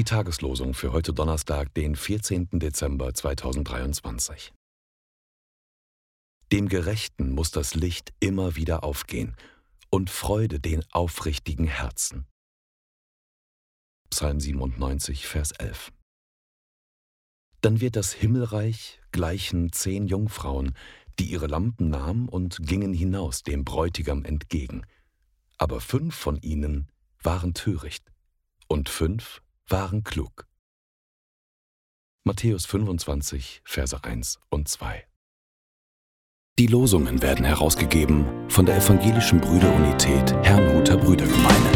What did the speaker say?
Tageslosung für heute Donnerstag, den 14. Dezember 2023. Dem Gerechten muss das Licht immer wieder aufgehen und Freude den aufrichtigen Herzen. Psalm 97, Vers 11. Dann wird das Himmelreich gleichen zehn Jungfrauen, die ihre Lampen nahmen und gingen hinaus dem Bräutigam entgegen. Aber fünf von ihnen waren töricht und fünf waren klug. Matthäus 25, Verse 1 und 2. Die Losungen werden herausgegeben von der Evangelischen Brüderunität Herrnhuter Brüdergemeine.